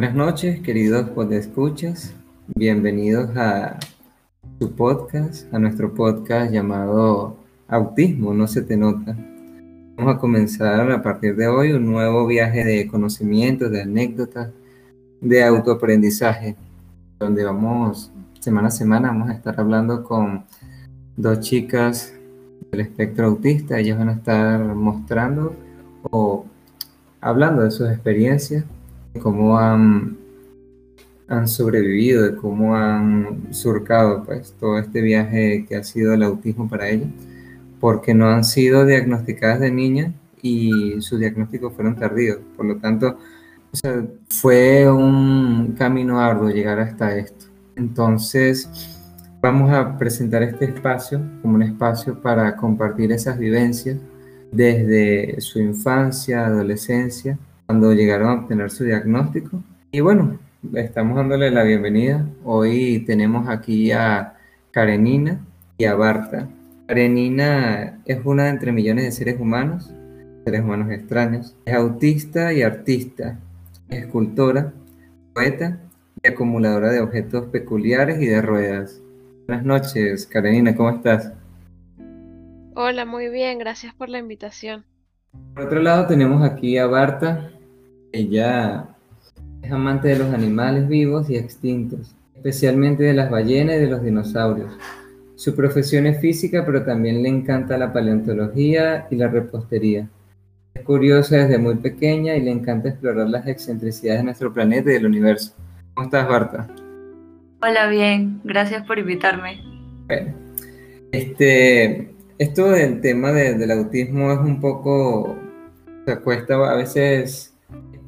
Buenas noches, queridos escuchas. Bienvenidos a su podcast, a nuestro podcast llamado Autismo, no se te nota. Vamos a comenzar a partir de hoy un nuevo viaje de conocimientos, de anécdotas, de autoaprendizaje, donde vamos semana a semana vamos a estar hablando con dos chicas del espectro autista. Ellas van a estar mostrando o hablando de sus experiencias, de cómo han, sobrevivido, de cómo han surcado pues, todo este viaje que ha sido el autismo para ellas, porque no han sido diagnosticadas de niñas y sus diagnósticos fueron tardíos. Por lo tanto, fue un camino arduo llegar hasta esto. Entonces, vamos a presentar este espacio como un espacio para compartir esas vivencias desde su infancia, adolescencia, cuando llegaron a obtener su diagnóstico. Y bueno, estamos dándole la bienvenida. Hoy tenemos aquí a Karenina y a Barta. Karenina es una de entre millones de seres humanos, seres humanos extraños. Es autista y artista, escultora, poeta y acumuladora de objetos peculiares y de ruedas. Buenas noches, Karenina, ¿cómo estás? Hola, muy bien, gracias por la invitación. Por otro lado tenemos aquí a Barta. Ella es amante de los animales vivos y extintos, especialmente de las ballenas y de los dinosaurios. Su profesión es física, pero también le encanta la paleontología y la repostería. Es curiosa desde muy pequeña y le encanta explorar las excentricidades de nuestro planeta y del universo. ¿Cómo estás, Barta? Hola, bien. Gracias por invitarme. Bueno, este, esto del tema del autismo es un poco, se cuesta a veces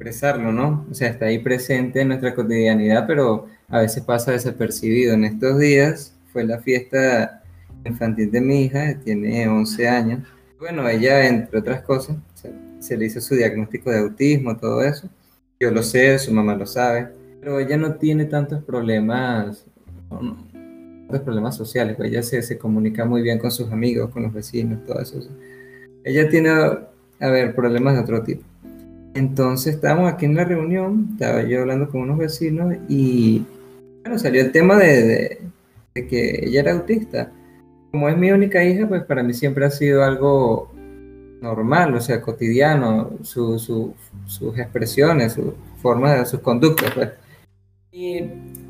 expresarlo, ¿no? O sea, está ahí presente en nuestra cotidianidad, pero a veces pasa desapercibido. En estos días fue la fiesta infantil de mi hija, tiene 11 años. Bueno, ella, entre otras cosas, se, le hizo su diagnóstico de autismo, todo eso. Yo lo sé, su mamá lo sabe, pero ella no tiene tantos problemas problemas sociales, ella se, se, comunica muy bien con sus amigos, con los vecinos, todo eso. Ella tiene, a ver, problemas de otro tipo. Entonces estábamos aquí en la reunión, estaba yo hablando con unos vecinos y bueno, salió el tema de, que ella era autista. Como es mi única hija, pues para mí siempre ha sido algo normal, o sea, cotidiano, su, su, sus expresiones, su forma sus conductas, pues. Y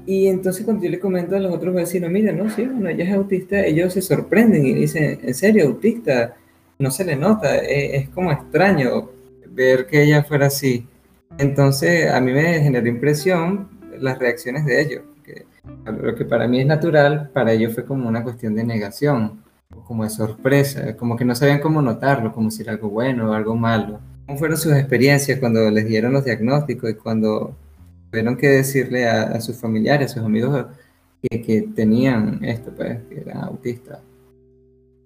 y entonces cuando yo le comento a los otros vecinos, mira, no, sí, bueno, ella es autista, ellos se sorprenden y dicen, en serio, autista, no se le nota, e, es, como extraño ver que ella fuera así. Entonces a mí me generó impresión las reacciones de ellos, que lo que para mí es natural, para ellos fue como una cuestión de negación, como de sorpresa, como que no sabían cómo notarlo, como si era algo bueno o algo malo. ¿Cómo fueron sus experiencias cuando les dieron los diagnósticos y cuando tuvieron que decirle a, sus familiares, a sus amigos que, tenían esto, pues, que eran autistas.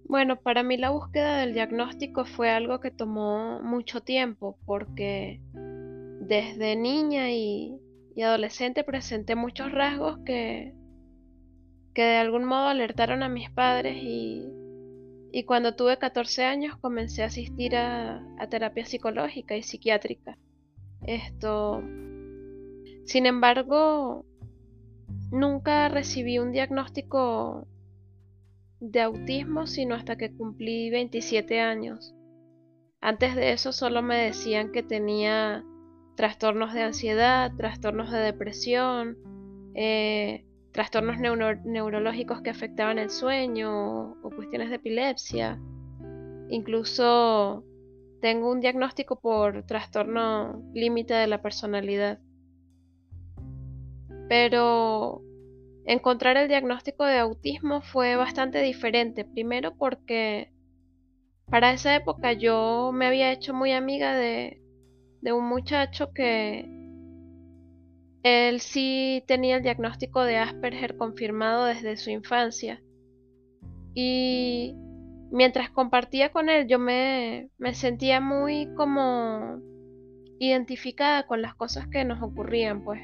Bueno, para mí la búsqueda del diagnóstico fue algo que tomó mucho tiempo porque desde niña y, adolescente presenté muchos rasgos que, que de algún modo alertaron a mis padres y, y cuando tuve 14 años comencé a asistir a, a terapia psicológica y psiquiátrica. Esto sin embargo, nunca recibí un diagnóstico de autismo sino hasta que cumplí 27 años. Antes de eso solo me decían que tenía trastornos de ansiedad, trastornos de depresión, eh, trastornos neurológicos que afectaban el sueño o cuestiones de epilepsia. Incluso tengo un diagnóstico por trastorno límite de la personalidad. Pero encontrar el diagnóstico de autismo fue bastante diferente. Primero porque para esa época yo me había hecho muy amiga de, un muchacho que él sí tenía el diagnóstico de Asperger confirmado desde su infancia. Y mientras compartía con él yo me, me sentía muy como identificada con las cosas que nos ocurrían, pues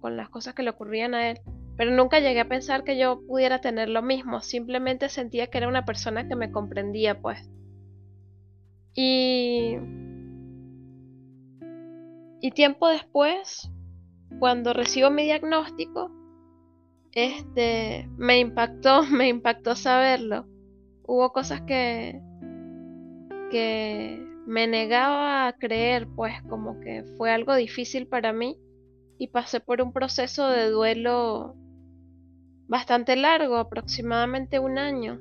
con las cosas que le ocurrían a él. Pero nunca llegué a pensar que yo pudiera tener lo mismo, simplemente sentía que era una persona que me comprendía, pues. Y... Y tiempo después, cuando recibo mi diagnóstico, este, me impactó, me impactó saberlo. Hubo cosas que, que me negaba a creer, pues como que fue algo difícil para mí y pasé por un proceso de duelo bastante largo, aproximadamente un año,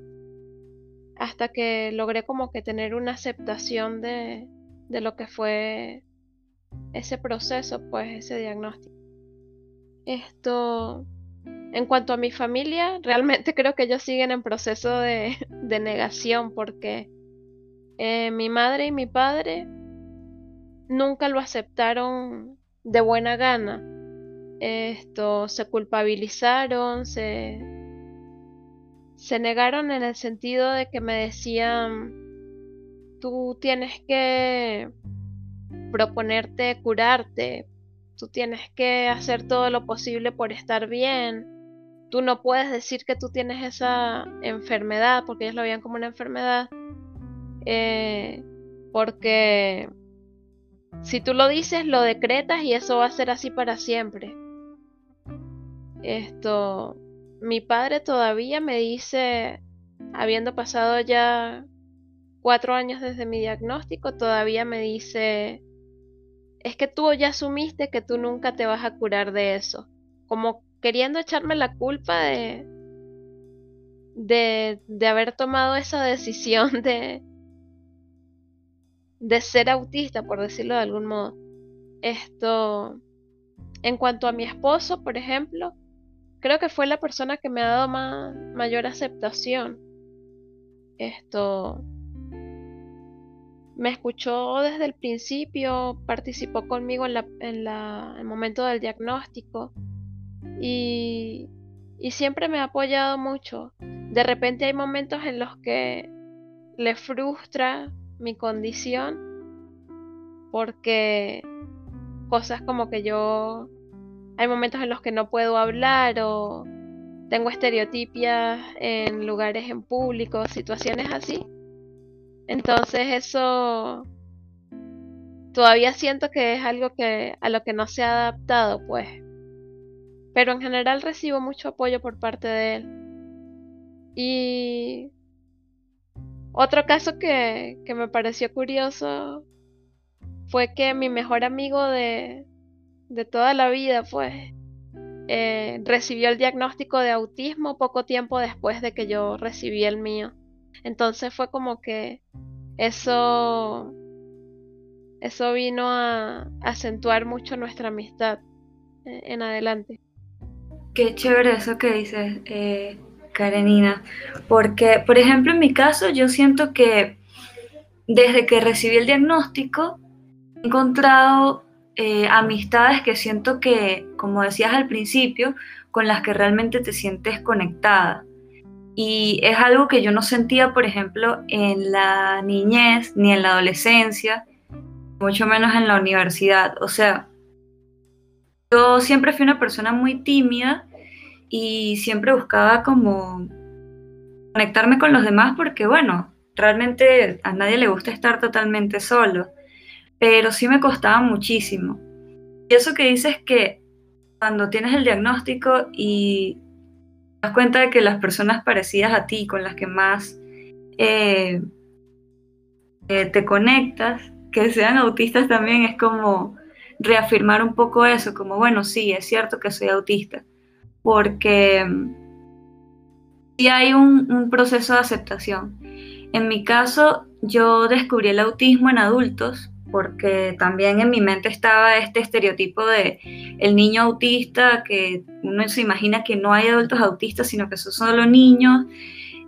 hasta que logré como que tener una aceptación de, de lo que fue ese proceso, pues ese diagnóstico. Esto, en cuanto a mi familia, realmente creo que ellos siguen en proceso de, de negación porque eh, mi madre y mi padre nunca lo aceptaron de buena gana. Esto se culpabilizaron, se, se negaron en el sentido de que me decían, tú tienes que proponerte curarte, tú tienes que hacer todo lo posible por estar bien, tú no puedes decir que tú tienes esa enfermedad, porque ellos lo veían como una enfermedad, eh, porque si tú lo dices, lo decretas y eso va a ser así para siempre. Esto, mi padre todavía me dice, habiendo pasado ya cuatro años desde mi diagnóstico, todavía me dice, es que tú ya asumiste que tú nunca te vas a curar de eso. Como queriendo echarme la culpa de, de, de haber tomado esa decisión de, de ser autista, por decirlo de algún modo. Esto, en cuanto a mi esposo, por ejemplo, creo que fue la persona que me ha dado mayor aceptación. Esto me escuchó desde el principio, participó conmigo en, la, en el momento del diagnóstico y, y siempre me ha apoyado mucho. De repente hay momentos en los que le frustra mi condición porque cosas como que yo hay momentos en los que no puedo hablar o tengo estereotipias en lugares en público, situaciones así. Entonces eso todavía siento que es algo que a lo que no se ha adaptado, pues. Pero en general recibo mucho apoyo por parte de él. Y otro caso que, que me pareció curioso fue que mi mejor amigo de, de toda la vida, pues, eh, recibió el diagnóstico de autismo poco tiempo después de que yo recibí el mío. Entonces fue como que eso, eso vino a acentuar mucho nuestra amistad eh, en adelante. Qué chévere eso que dices, eh, Karenina, porque, por ejemplo, en mi caso, yo siento que desde que recibí el diagnóstico, he encontrado eh, amistades que siento que, como decías al principio, con las que realmente te sientes conectada. Y es algo que yo no sentía, por ejemplo, en la niñez ni en la adolescencia, mucho menos en la universidad. O sea, yo siempre fui una persona muy tímida y siempre buscaba como conectarme con los demás porque, bueno, realmente a nadie le gusta estar totalmente solo pero sí me costaba muchísimo. Y eso que dices que cuando tienes el diagnóstico y das cuenta de que las personas parecidas a ti, con las que más eh, eh, te conectas, que sean autistas también, es como reafirmar un poco eso, como, bueno, sí, es cierto que soy autista, porque sí hay un, un proceso de aceptación. En mi caso, yo descubrí el autismo en adultos porque también en mi mente estaba este estereotipo de el niño autista, que uno se imagina que no hay adultos autistas, sino que son solo niños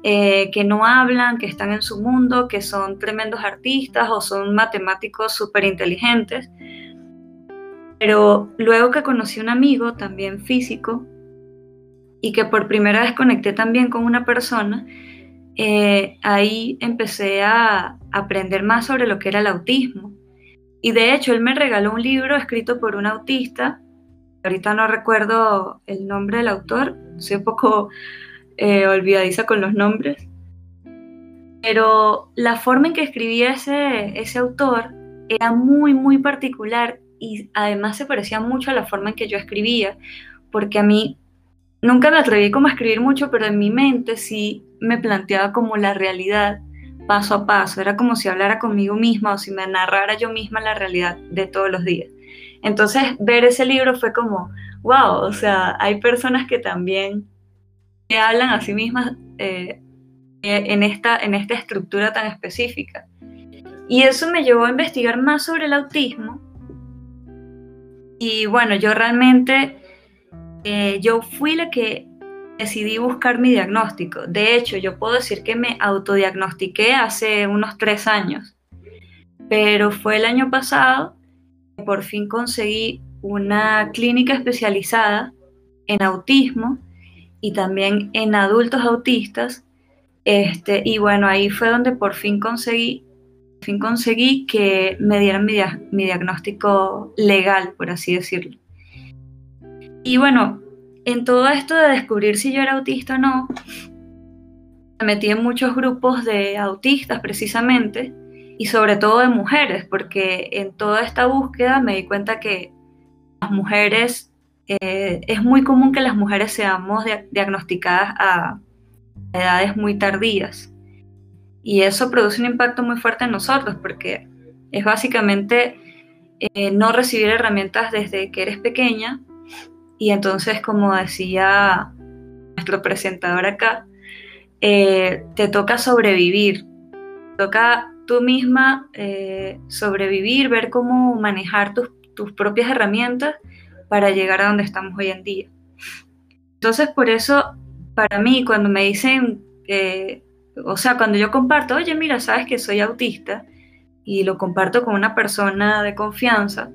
eh, que no hablan, que están en su mundo, que son tremendos artistas o son matemáticos súper inteligentes. Pero luego que conocí un amigo, también físico, y que por primera vez conecté también con una persona, eh, ahí empecé a aprender más sobre lo que era el autismo y de hecho, él me regaló un libro escrito por un autista. Ahorita no recuerdo el nombre del autor, soy un poco eh, olvidadiza con los nombres. Pero la forma en que escribía ese, ese autor era muy, muy particular y además se parecía mucho a la forma en que yo escribía, porque a mí nunca me atreví como a escribir mucho, pero en mi mente sí me planteaba como la realidad paso a paso, era como si hablara conmigo misma o si me narrara yo misma la realidad de todos los días. Entonces ver ese libro fue como, wow, o sea, hay personas que también que hablan a sí mismas eh, en, esta, en esta estructura tan específica. Y eso me llevó a investigar más sobre el autismo. Y bueno, yo realmente, eh, yo fui la que decidí buscar mi diagnóstico. De hecho, yo puedo decir que me autodiagnostiqué hace unos tres años. Pero fue el año pasado que por fin conseguí una clínica especializada en autismo y también en adultos autistas. Este, y bueno, ahí fue donde por fin conseguí fin conseguí que me dieran mi, diagnóstico legal, por así decirlo. Y bueno, en todo esto de descubrir si yo era autista o no, me metí en muchos grupos de autistas precisamente, y sobre todo de mujeres, porque en toda esta búsqueda me di cuenta que las mujeres, eh, es muy común que las mujeres seamos diagnosticadas a edades muy tardías. Y eso produce un impacto muy fuerte en nosotros porque es básicamente eh, no recibir herramientas desde que eres pequeña. Y entonces, como decía nuestro presentador acá, eh, te toca sobrevivir. toca tú misma eh, sobrevivir, ver cómo manejar tus, tus propias herramientas para llegar a donde estamos hoy en día. Entonces, por eso, para mí, cuando me dicen o sea, cuando yo comparto, oye, mira, sabes que soy autista y lo comparto con una persona de confianza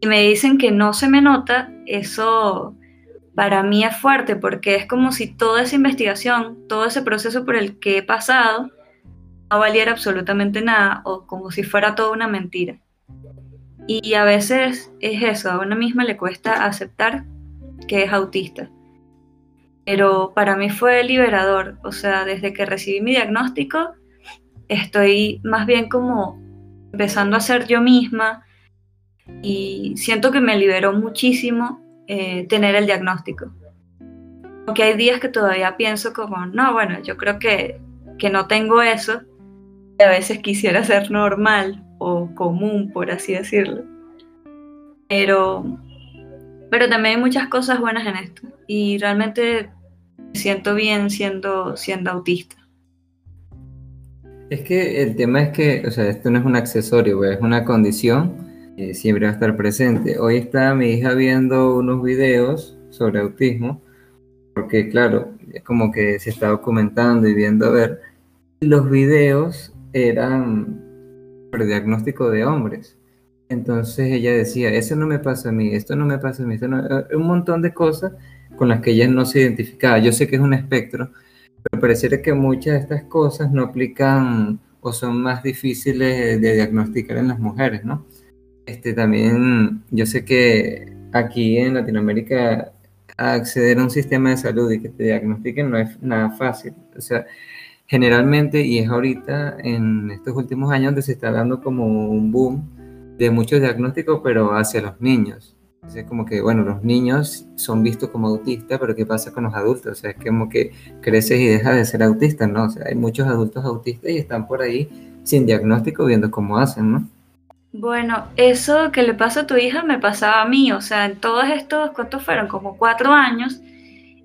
y me dicen que no se me nota, eso para mí es fuerte porque es como si toda esa investigación, todo ese proceso por el que he pasado, no valiera absolutamente nada o como si fuera toda una mentira. Y a veces es eso, a una misma le cuesta aceptar que es autista pero para mí fue liberador. O sea, desde que recibí mi diagnóstico, estoy más bien como empezando a ser yo misma y siento que me liberó muchísimo eh, tener el diagnóstico. Aunque hay días que todavía pienso como, no, bueno, yo creo que, que no tengo eso. Y a veces quisiera ser normal o común, por así decirlo. Pero, pero también hay muchas cosas buenas en esto. Y realmente siento bien siendo, siendo autista. Es que el tema es que, o sea, esto no es un accesorio, es una condición que siempre va a estar presente. Hoy está mi hija viendo unos videos sobre autismo, porque claro, es como que se está documentando y viendo a ver, los videos eran por diagnóstico de hombres. Entonces ella decía, eso no me pasa a mí, esto no me pasa a mí, esto no... un montón de cosas con las que ella no se identificaba. Yo sé que es un espectro, pero pareciera que muchas de estas cosas no aplican o son más difíciles de diagnosticar en las mujeres, ¿no? Este, también yo sé que aquí en Latinoamérica acceder a un sistema de salud y que te diagnostiquen no es nada fácil. O sea, generalmente, y es ahorita, en estos últimos años, donde se está dando como un boom de muchos diagnósticos, pero hacia los niños. Es como que, bueno, los niños son vistos como autistas, pero ¿qué pasa con los adultos? O sea, es como que creces y dejas de ser autista, ¿no? O sea, hay muchos adultos autistas y están por ahí sin diagnóstico viendo cómo hacen, ¿no? Bueno, eso que le pasa a tu hija me pasaba a mí, o sea, en todos estos, ¿cuántos fueron? Como cuatro años,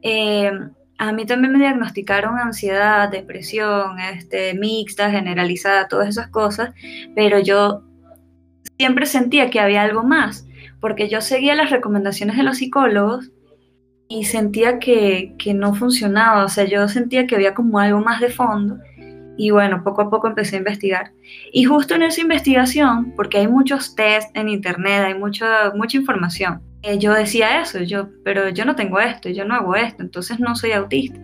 eh, a mí también me diagnosticaron ansiedad, depresión, este, mixta, generalizada, todas esas cosas, pero yo siempre sentía que había algo más porque yo seguía las recomendaciones de los psicólogos y sentía que, no funcionaba, o sea, yo sentía que había como algo más de fondo y bueno, poco a poco empecé a investigar. Y justo en esa investigación, porque hay muchos test en internet, hay mucha, mucha información, eh, yo decía eso, yo, pero yo no tengo esto, yo no hago esto, entonces no soy autista.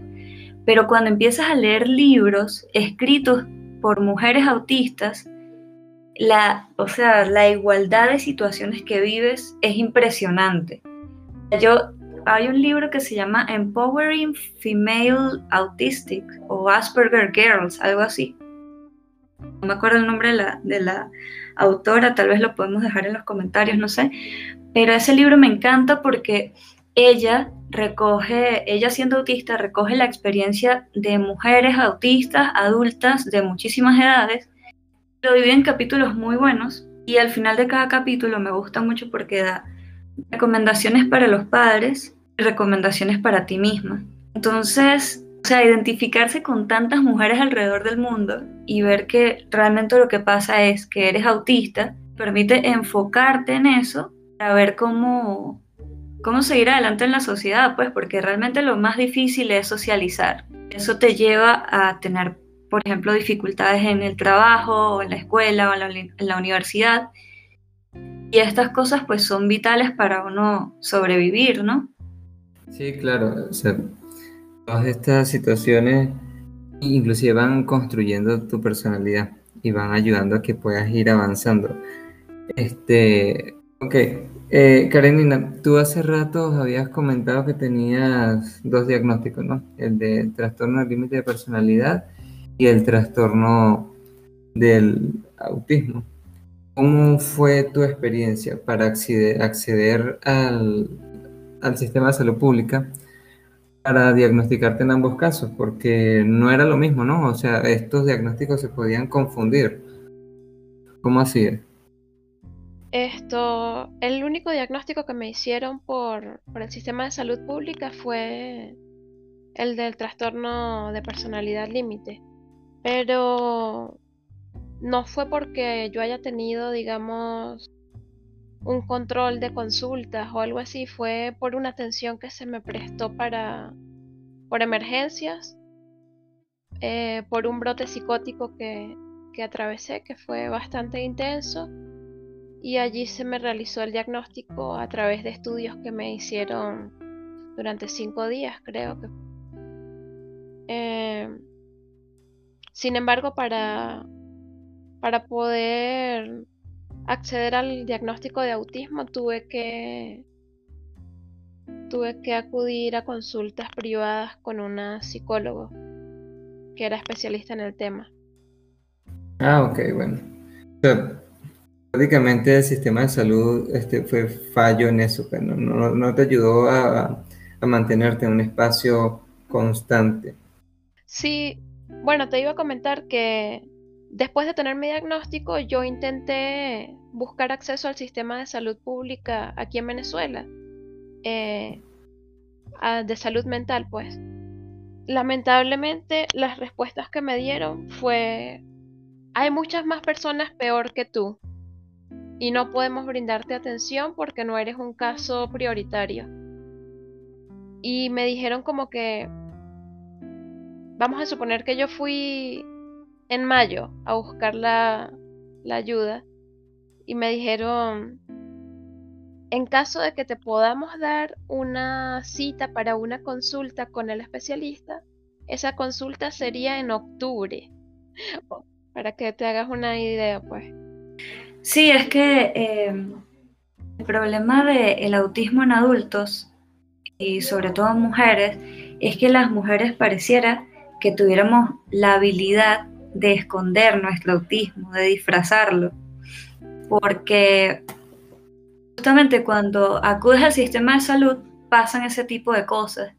Pero cuando empiezas a leer libros escritos por mujeres autistas, la, o sea, la igualdad de situaciones que vives es impresionante. Yo, hay un libro que se llama Empowering Female Autistic o Asperger Girls, algo así. no me acuerdo el nombre de la, de la autora, tal vez lo podemos dejar en los comentarios, no sé, pero ese libro me encanta porque ella recoge, ella siendo autista, recoge la experiencia de mujeres autistas, adultas de muchísimas edades, lo divide en capítulos muy buenos y al final de cada capítulo me gusta mucho porque da recomendaciones para los padres recomendaciones para ti misma. Entonces, o sea, identificarse con tantas mujeres alrededor del mundo y ver que realmente lo que pasa es que eres autista, permite enfocarte en eso para ver cómo, cómo seguir adelante en la sociedad, pues porque realmente lo más difícil es socializar. Eso te lleva a tener, por ejemplo, dificultades en el trabajo, en la escuela, o en la, en la universidad. Y estas cosas pues son vitales para uno sobrevivir, ¿no? Sí, claro. O sea, todas estas situaciones inclusive van construyendo tu personalidad y van ayudando a que puedas ir avanzando. Este, ok, eh, Karenina, tú hace rato habías comentado que tenías dos diagnósticos, ¿no? El de trastorno del límite de personalidad y el trastorno del autismo. ¿Cómo fue tu experiencia para acceder, al, al sistema de salud pública? para diagnosticarte en ambos casos, porque no era lo mismo, ¿no? O sea, estos diagnósticos se podían confundir. ¿Cómo así Esto, el único diagnóstico que me hicieron por, por el sistema de salud pública fue el del trastorno de personalidad límite. Pero no fue porque yo haya tenido, digamos, un control de consultas o algo así, fue por una atención que se me prestó para por emergencias, eh, por un brote psicótico que, que atravesé, que fue bastante intenso, y allí se me realizó el diagnóstico a través de estudios que me hicieron durante cinco días, creo que. Eh, sin embargo, para, para poder acceder al diagnóstico de autismo tuve que tuve que acudir a consultas privadas con una psicólogo que era especialista en el tema. Ah, ok, bueno. prácticamente el sistema de salud este, fue fallo en eso, pero pues, no, no, te ayudó a, a, mantenerte en un espacio constante. Sí, bueno, te iba a comentar que Después de tener mi diagnóstico, yo intenté buscar acceso al sistema de salud pública aquí en Venezuela, eh, de salud mental, pues. Lamentablemente, las respuestas que me dieron fue, hay muchas más personas peor que tú y no podemos brindarte atención porque no eres un caso prioritario. Y me dijeron como que, vamos a suponer que yo fui en mayo a buscar la, ayuda y me dijeron, en caso de que te podamos dar una cita para una consulta con el especialista, esa consulta sería en octubre. Para que te hagas una idea, pues. Sí, es que eh, el problema del autismo en adultos y sobre todo en mujeres es que las mujeres pareciera que tuviéramos la habilidad de esconder nuestro autismo, de disfrazarlo. Porque justamente cuando acudes al sistema de salud pasan ese tipo de cosas.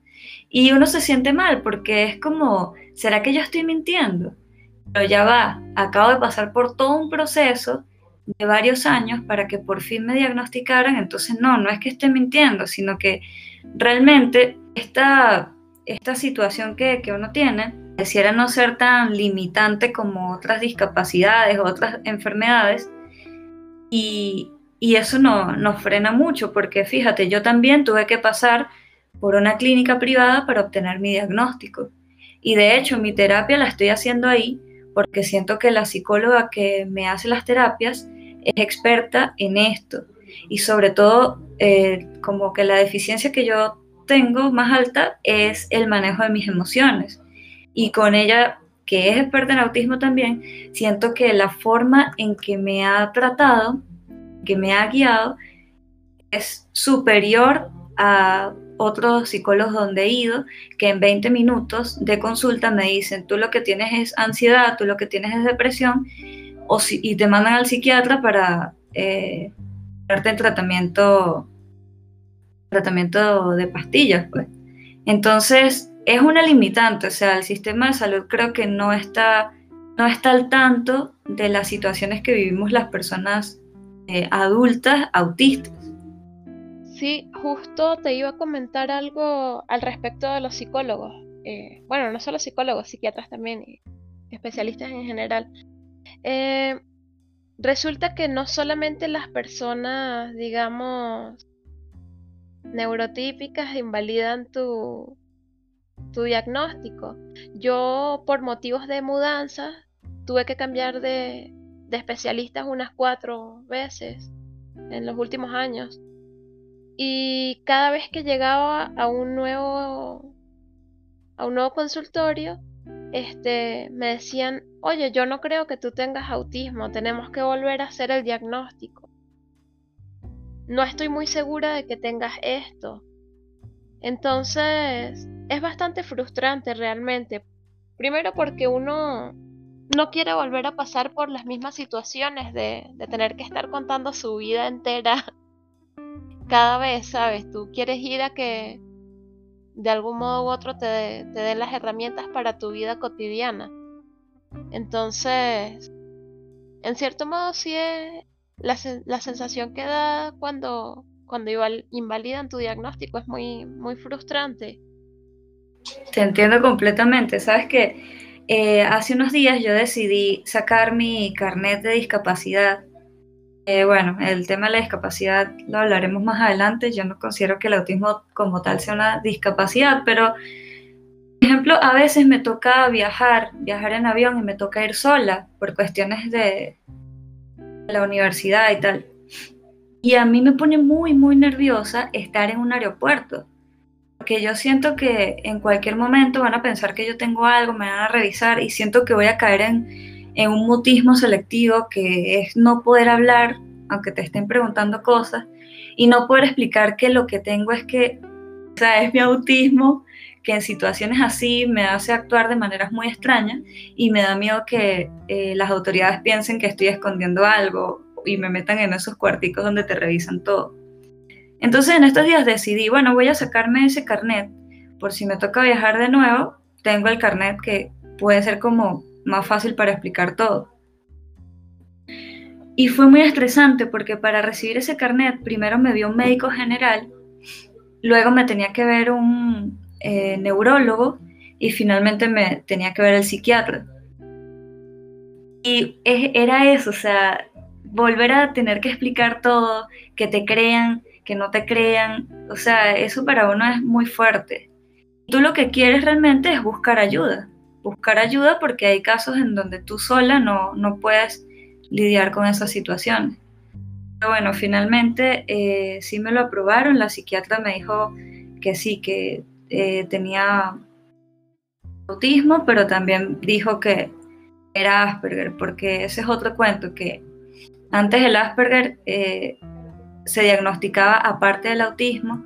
Y uno se siente mal porque es como, ¿será que yo estoy mintiendo? Pero ya va, acabo de pasar por todo un proceso de varios años para que por fin me diagnosticaran, entonces no, no es que esté mintiendo, sino que realmente esta, esta situación que, que uno tiene pareciera no ser tan limitante como otras discapacidades otras enfermedades. Y, eso no, nos frena mucho, porque fíjate, yo también tuve que pasar por una clínica privada para obtener mi diagnóstico. Y de hecho, mi terapia la estoy haciendo ahí porque siento que la psicóloga que me hace las terapias es experta en esto. Y sobre todo, eh, como que la deficiencia que yo tengo más alta es el manejo de mis emociones y con ella, que es experta en autismo también, siento que la forma en que me ha tratado, que me ha guiado, es superior a otros psicólogos donde he ido que en 20 minutos de consulta me dicen, tú lo que tienes es ansiedad, tú lo que tienes es depresión, o si, y te mandan al psiquiatra para eh, darte el tratamiento, tratamiento de pastillas. Pues. Entonces, es una limitante, o sea, el sistema de salud creo que no está, no está al tanto de las situaciones que vivimos las personas eh, adultas autistas. Sí, justo te iba a comentar algo al respecto de los psicólogos. Eh, bueno, no solo psicólogos, psiquiatras también, y especialistas en general. Eh, resulta que no solamente las personas, digamos, neurotípicas invalidan tu, tu diagnóstico. Yo, por motivos de mudanza, tuve que cambiar de, de especialistas unas cuatro veces en los últimos años. Y cada vez que llegaba a un nuevo a un nuevo consultorio, este me decían, "Oye, yo no creo que tú tengas autismo, tenemos que volver a hacer el diagnóstico. No estoy muy segura de que tengas esto." Entonces, es bastante frustrante realmente. Primero porque uno no quiere volver a pasar por las mismas situaciones de, de tener que estar contando su vida entera cada vez, ¿sabes? Tú quieres ir a que de algún modo u otro te, den las herramientas para tu vida cotidiana. Entonces, en cierto modo sí es la, la sensación que da cuando, cuando invalidan tu diagnóstico es muy, muy frustrante. Te entiendo completamente. Sabes que eh, hace unos días yo decidí sacar mi carnet de discapacidad eh, bueno, el tema de la discapacidad lo hablaremos más adelante. Yo no considero que el autismo como tal sea una discapacidad, pero, por ejemplo, a veces me toca viajar, viajar en avión y me toca ir sola por cuestiones de la universidad y tal. Y a mí me pone muy, muy nerviosa estar en un aeropuerto, porque yo siento que en cualquier momento van a pensar que yo tengo algo, me van a revisar y siento que voy a caer en en un mutismo selectivo que es no poder hablar, aunque te estén preguntando cosas, y no poder explicar que lo que tengo es que, o sea, es mi autismo, que en situaciones así me hace actuar de maneras muy extrañas y me da miedo que eh, las autoridades piensen que estoy escondiendo algo y me metan en esos cuarticos donde te revisan todo. Entonces en estos días decidí, bueno, voy a sacarme ese carnet por si me toca viajar de nuevo, tengo el carnet que puede ser como más fácil para explicar todo. Y fue muy estresante porque para recibir ese carnet primero me vio un médico general, luego me tenía que ver un eh, neurólogo y finalmente me tenía que ver el psiquiatra. Y era eso, o sea, volver a tener que explicar todo, que te crean, que no te crean, o sea, eso para uno es muy fuerte. Tú lo que quieres realmente es buscar ayuda buscar ayuda porque hay casos en donde tú sola no, no puedes lidiar con esa situación. Pero bueno, finalmente eh, sí me lo aprobaron, la psiquiatra me dijo que sí, que eh, tenía autismo, pero también dijo que era Asperger, porque ese es otro cuento, que antes el Asperger eh, se diagnosticaba aparte del autismo,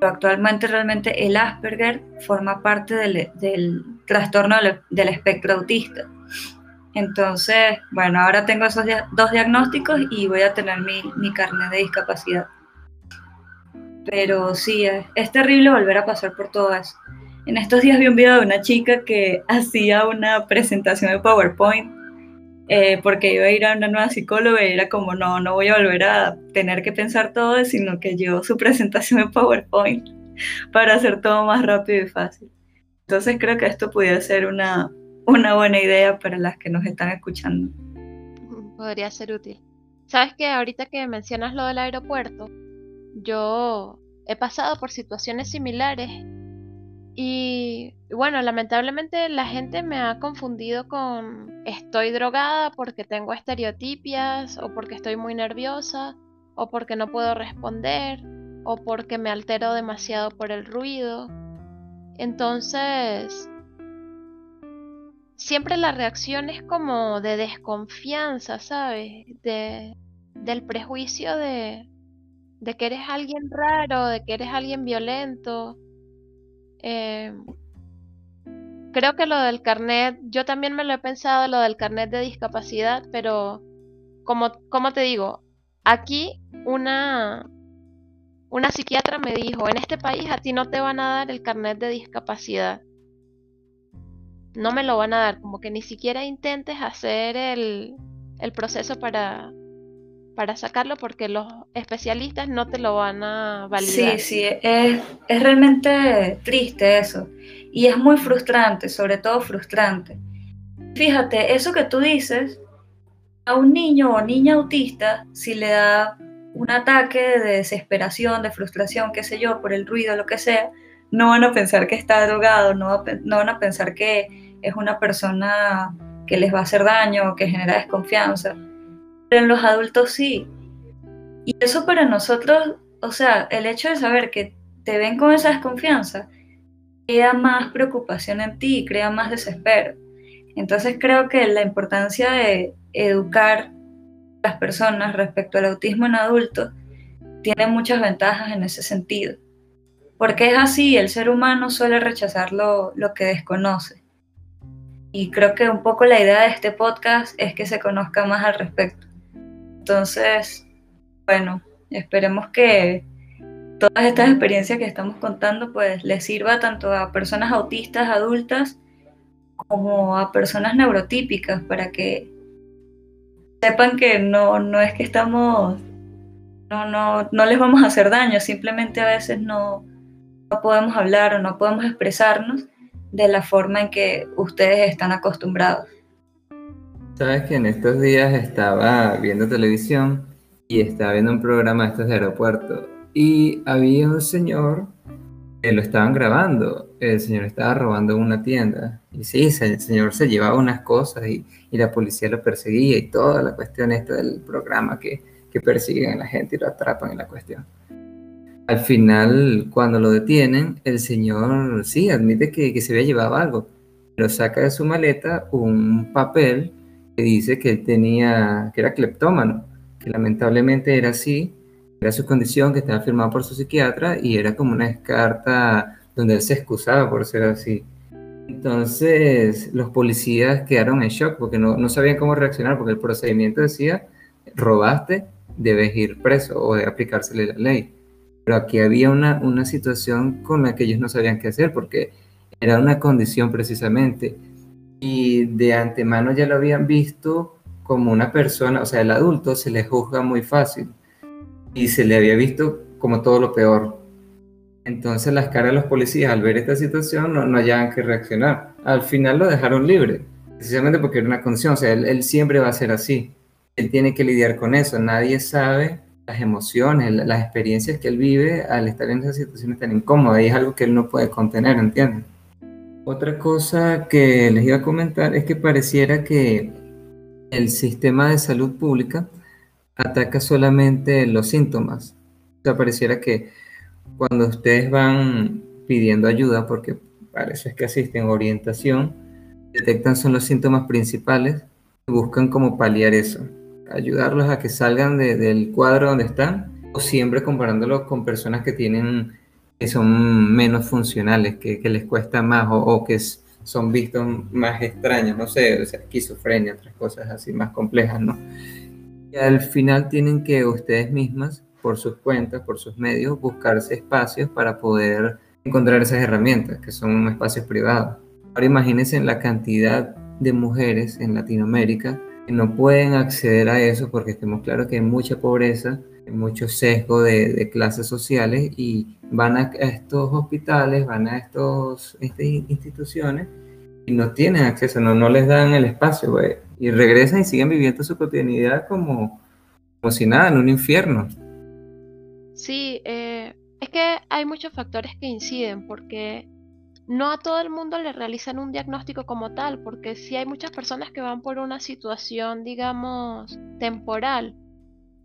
actualmente realmente el Asperger forma parte del, trastorno del, espectro autista. Entonces, bueno, ahora tengo esos dos diagnósticos y voy a tener mi, mi carnet de discapacidad. Pero sí, es, terrible volver a pasar por todo eso. En estos días vi un video de una chica que hacía una presentación de PowerPoint eh, porque iba a ir a una nueva psicóloga y era como, no, no voy a volver a tener que pensar todo, sino que llevo su presentación en PowerPoint para hacer todo más rápido y fácil. Entonces creo que esto pudiera ser una, una buena idea para las que nos están escuchando. Podría ser útil. Sabes que ahorita que mencionas lo del aeropuerto, yo he pasado por situaciones similares y bueno, lamentablemente la gente me ha confundido con estoy drogada porque tengo estereotipias o porque estoy muy nerviosa o porque no puedo responder o porque me altero demasiado por el ruido. Entonces, siempre la reacción es como de desconfianza, ¿sabes? De, del prejuicio de, de que eres alguien raro, de que eres alguien violento. Eh, creo que lo del carnet, yo también me lo he pensado, lo del carnet de discapacidad, pero como, como te digo, aquí una, una psiquiatra me dijo, en este país a ti no te van a dar el carnet de discapacidad. No me lo van a dar, como que ni siquiera intentes hacer el, el proceso para, para sacarlo porque los especialistas no te lo van a validar. Sí, sí, es, es realmente triste eso. Y es muy frustrante, sobre todo frustrante. Fíjate, eso que tú dices, a un niño o niña autista, si le da un ataque de desesperación, de frustración, qué sé yo, por el ruido, lo que sea, no van a pensar que está drogado, no, no van a pensar que es una persona que les va a hacer daño que genera desconfianza. Pero en los adultos sí. Y eso para nosotros, o sea, el hecho de saber que te ven con esa desconfianza, crea más preocupación en ti, crea más desespero. Entonces creo que la importancia de educar las personas respecto al autismo en adultos tiene muchas ventajas en ese sentido. Porque es así, el ser humano suele rechazar lo, lo que desconoce. Y creo que un poco la idea de este podcast es que se conozca más al respecto. Entonces, bueno, esperemos que todas estas experiencias que estamos contando pues les sirva tanto a personas autistas adultas como a personas neurotípicas para que sepan que no, no es que estamos, no, no, no les vamos a hacer daño, simplemente a veces no, no podemos hablar o no podemos expresarnos de la forma en que ustedes están acostumbrados. Sabes que en estos días estaba viendo televisión y estaba viendo un programa de estos de aeropuerto y había un señor que lo estaban grabando. El señor estaba robando una tienda y sí, el señor se llevaba unas cosas y, y la policía lo perseguía y toda la cuestión esta del programa que, que persiguen a la gente y lo atrapan en la cuestión. Al final, cuando lo detienen, el señor sí admite que, que se había llevado algo, pero saca de su maleta un papel que dice que él tenía, que era cleptómano, que lamentablemente era así, era su condición, que estaba firmado por su psiquiatra y era como una carta donde él se excusaba por ser así. Entonces los policías quedaron en shock porque no, no sabían cómo reaccionar porque el procedimiento decía, robaste, debes ir preso o de aplicársele la ley. Pero aquí había una, una situación con la que ellos no sabían qué hacer porque era una condición precisamente y de antemano ya lo habían visto como una persona, o sea, el adulto se le juzga muy fácil y se le había visto como todo lo peor. Entonces las caras de los policías al ver esta situación no, no hallaban que reaccionar. Al final lo dejaron libre, precisamente porque era una condición, sea, él, él siempre va a ser así. Él tiene que lidiar con eso, nadie sabe las emociones, las experiencias que él vive al estar en esas situaciones tan incómodas y es algo que él no puede contener, ¿entiendes? Otra cosa que les iba a comentar es que pareciera que el sistema de salud pública ataca solamente los síntomas. O sea, pareciera que cuando ustedes van pidiendo ayuda, porque parece que asisten orientación, detectan son los síntomas principales y buscan como paliar eso, ayudarlos a que salgan del cuadro donde están o siempre comparándolos con personas que tienen que son menos funcionales, que, les cuesta más o, que son vistos más extraños, no sé, esquizofrenia, otras cosas así más complejas, ¿no? Y al final tienen que ustedes mismas, por sus cuentas, por sus medios, buscarse espacios para poder encontrar esas herramientas, que son espacios privados. Ahora imagínense la cantidad de mujeres en Latinoamérica que no pueden acceder a eso porque estemos claros que hay mucha pobreza, mucho sesgo de, clases sociales y van a, estos hospitales, van a estos, estas instituciones y no tienen acceso, no, les dan el espacio, y regresan y siguen viviendo su cotidianidad como, si nada, en un infierno. Sí, eh, es que hay muchos factores que inciden, porque no a todo el mundo le realizan un diagnóstico como tal, porque si hay muchas personas que van por una situación, digamos, temporal,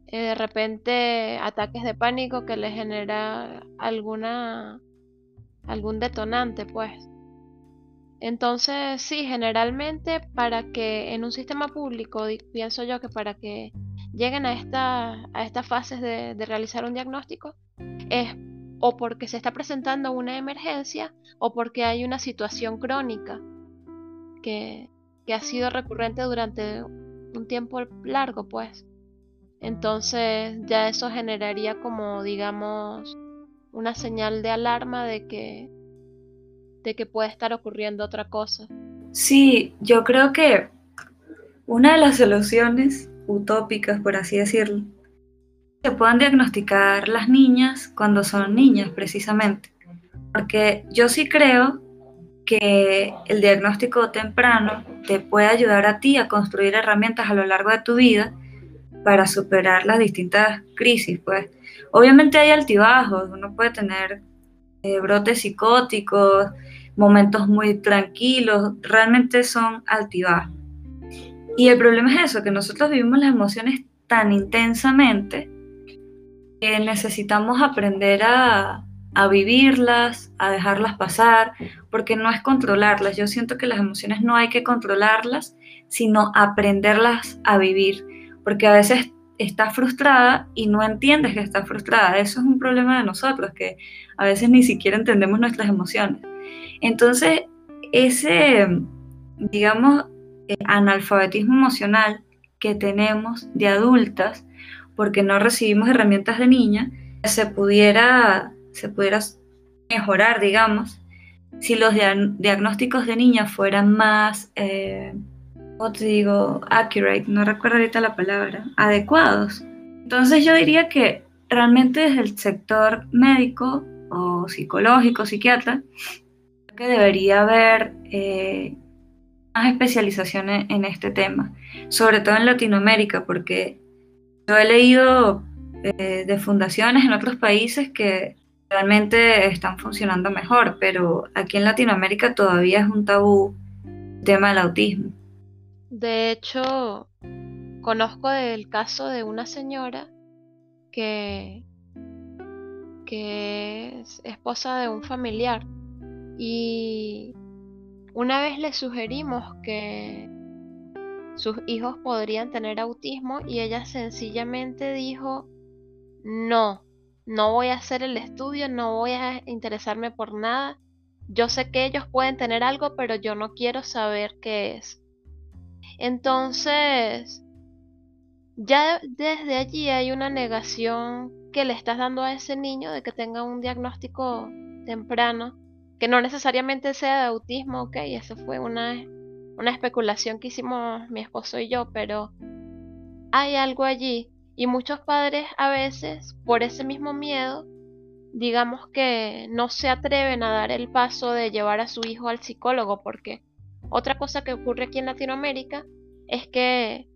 eh, de repente ataques de pánico que les genera alguna algún detonante pues entonces sí generalmente para que en un sistema público pienso yo que para que lleguen a, esta, a estas fases de, realizar un diagnóstico es o porque se está presentando una emergencia o porque hay una situación crónica que, que ha sido recurrente durante un tiempo largo, pues. Entonces ya eso generaría como, digamos, una señal de alarma de que, de que puede estar ocurriendo otra cosa. Sí, yo creo que una de las soluciones utópicas, por así decirlo, se puedan diagnosticar las niñas cuando son niñas, precisamente. Porque yo sí creo que el diagnóstico temprano te puede ayudar a ti a construir herramientas a lo largo de tu vida para superar las distintas crisis. Pues obviamente hay altibajos, uno puede tener eh, brotes psicóticos, momentos muy tranquilos, realmente son altibajos. Y el problema es eso, que nosotros vivimos las emociones tan intensamente que necesitamos aprender a, a vivirlas, a dejarlas pasar, porque no es controlarlas. Yo siento que las emociones no hay que controlarlas, sino aprenderlas a vivir, porque a veces estás frustrada y no entiendes que estás frustrada. Eso es un problema de nosotros, que a veces ni siquiera entendemos nuestras emociones. Entonces, ese, digamos, eh, analfabetismo emocional que tenemos de adultas, porque no recibimos herramientas de niña, se pudiera, se pudiera mejorar, digamos, si los diagnósticos de niña fueran más, eh, ¿cómo te digo? Accurate, no recuerdo ahorita la palabra, adecuados. Entonces yo diría que realmente desde el sector médico o psicológico, psiquiatra, que debería haber eh, especializaciones en este tema, sobre todo en Latinoamérica, porque yo he leído eh, de fundaciones en otros países que realmente están funcionando mejor, pero aquí en Latinoamérica todavía es un tabú el tema del autismo. De hecho, conozco el caso de una señora que, que es esposa de un familiar y una vez le sugerimos que sus hijos podrían tener autismo y ella sencillamente dijo, no, no voy a hacer el estudio, no voy a interesarme por nada. Yo sé que ellos pueden tener algo, pero yo no quiero saber qué es. Entonces, ya desde allí hay una negación que le estás dando a ese niño de que tenga un diagnóstico temprano que no necesariamente sea de autismo, ok, eso fue una, una especulación que hicimos mi esposo y yo, pero hay algo allí. Y muchos padres a veces, por ese mismo miedo, digamos que no se atreven a dar el paso de llevar a su hijo al psicólogo, porque otra cosa que ocurre aquí en Latinoamérica es que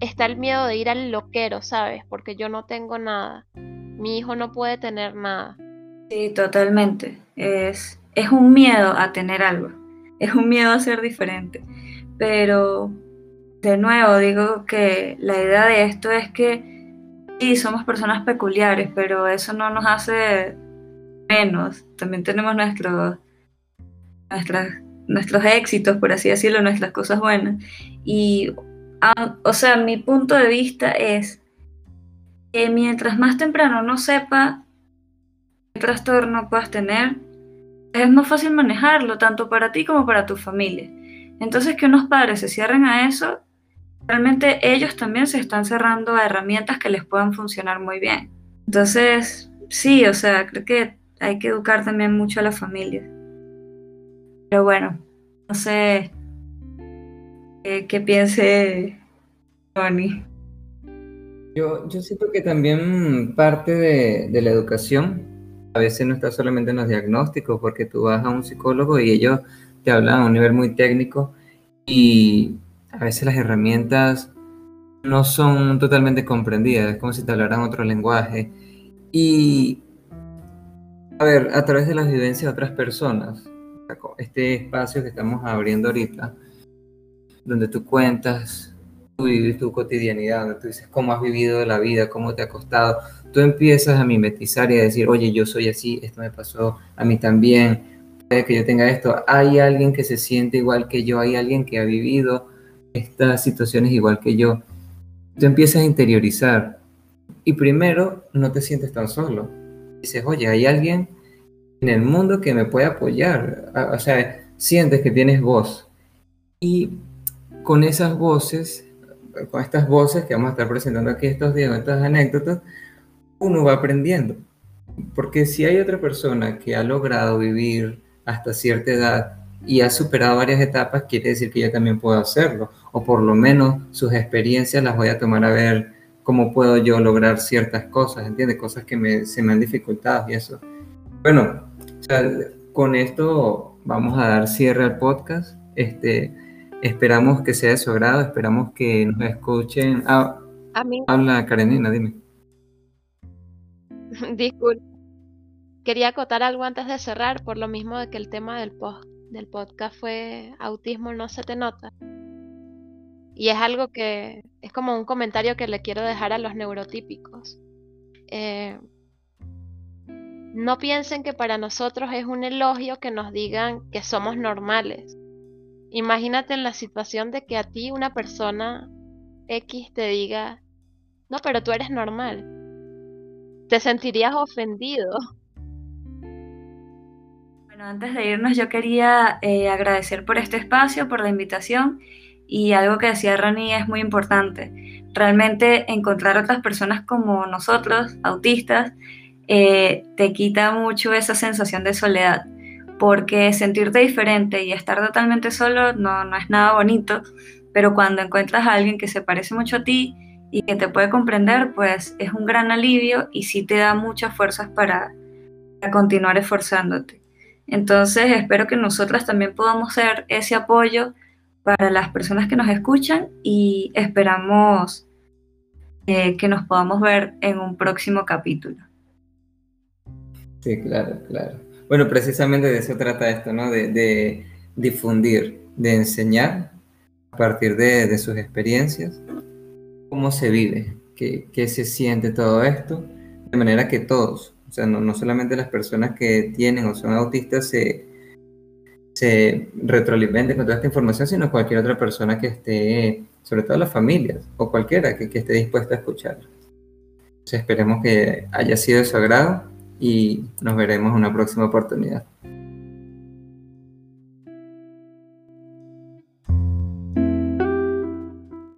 está el miedo de ir al loquero, ¿sabes? Porque yo no tengo nada, mi hijo no puede tener nada. Sí, totalmente. Es, es un miedo a tener algo, es un miedo a ser diferente. Pero, de nuevo, digo que la idea de esto es que sí, somos personas peculiares, pero eso no nos hace menos. También tenemos nuestros, nuestros éxitos, por así decirlo, nuestras cosas buenas. Y, ah, o sea, mi punto de vista es que mientras más temprano no sepa trastorno puedas tener, es más fácil manejarlo, tanto para ti como para tu familia. Entonces, que unos padres se cierren a eso, realmente ellos también se están cerrando a herramientas que les puedan funcionar muy bien. Entonces, sí, o sea, creo que hay que educar también mucho a la familia. Pero bueno, no sé qué, piense Tony. Yo, yo siento que también parte de, de la educación a veces no está solamente en los diagnósticos, porque tú vas a un psicólogo y ellos te hablan a un nivel muy técnico y a veces las herramientas no son totalmente comprendidas, es como si te hablaran otro lenguaje. Y, a ver, a través de las vivencias de otras personas, este espacio que estamos abriendo ahorita, donde tú cuentas vives tu cotidianidad, donde tú dices cómo has vivido la vida, cómo te ha costado, tú empiezas a mimetizar y a decir, oye, yo soy así, esto me pasó a mí también, puede que yo tenga esto, hay alguien que se siente igual que yo, hay alguien que ha vivido estas situaciones igual que yo. Tú empiezas a interiorizar y primero no te sientes tan solo. Dices, oye, hay alguien en el mundo que me puede apoyar. O sea, sientes que tienes voz. Y con esas voces, con estas voces que vamos a estar presentando aquí estos días, estas anécdotas, uno va aprendiendo. Porque si hay otra persona que ha logrado vivir hasta cierta edad y ha superado varias etapas, quiere decir que yo también puedo hacerlo. O por lo menos sus experiencias las voy a tomar a ver cómo puedo yo lograr ciertas cosas, ¿entiendes? Cosas que me, se me han dificultado y eso. Bueno, con esto vamos a dar cierre al podcast. Este, esperamos que sea de su agrado, esperamos que nos escuchen. Ah, a mí. Habla Karenina, dime. Disculpe. Quería acotar algo antes de cerrar, por lo mismo de que el tema del, post, del podcast fue autismo no se te nota. Y es algo que es como un comentario que le quiero dejar a los neurotípicos. Eh, no piensen que para nosotros es un elogio que nos digan que somos normales. Imagínate en la situación de que a ti una persona X te diga, no, pero tú eres normal. Te sentirías ofendido. Bueno, antes de irnos yo quería eh, agradecer por este espacio, por la invitación y algo que decía Rani es muy importante. Realmente encontrar otras personas como nosotros, autistas, eh, te quita mucho esa sensación de soledad, porque sentirte diferente y estar totalmente solo no, no es nada bonito, pero cuando encuentras a alguien que se parece mucho a ti y que te puede comprender, pues es un gran alivio y sí te da muchas fuerzas para, continuar esforzándote. Entonces espero que nosotras también podamos ser ese apoyo para las personas que nos escuchan y esperamos eh, que nos podamos ver en un próximo capítulo. Sí, claro, claro. Bueno, precisamente de eso trata esto, ¿no? De, difundir, de enseñar a partir de, sus experiencias cómo se vive, qué, se siente todo esto, de manera que todos, o sea, no, no solamente las personas que tienen o son autistas se, retroalimenten con toda esta información, sino cualquier otra persona que esté, sobre todo las familias o cualquiera que, que esté dispuesta a escuchar. Entonces esperemos que haya sido de su agrado y nos veremos en una próxima oportunidad.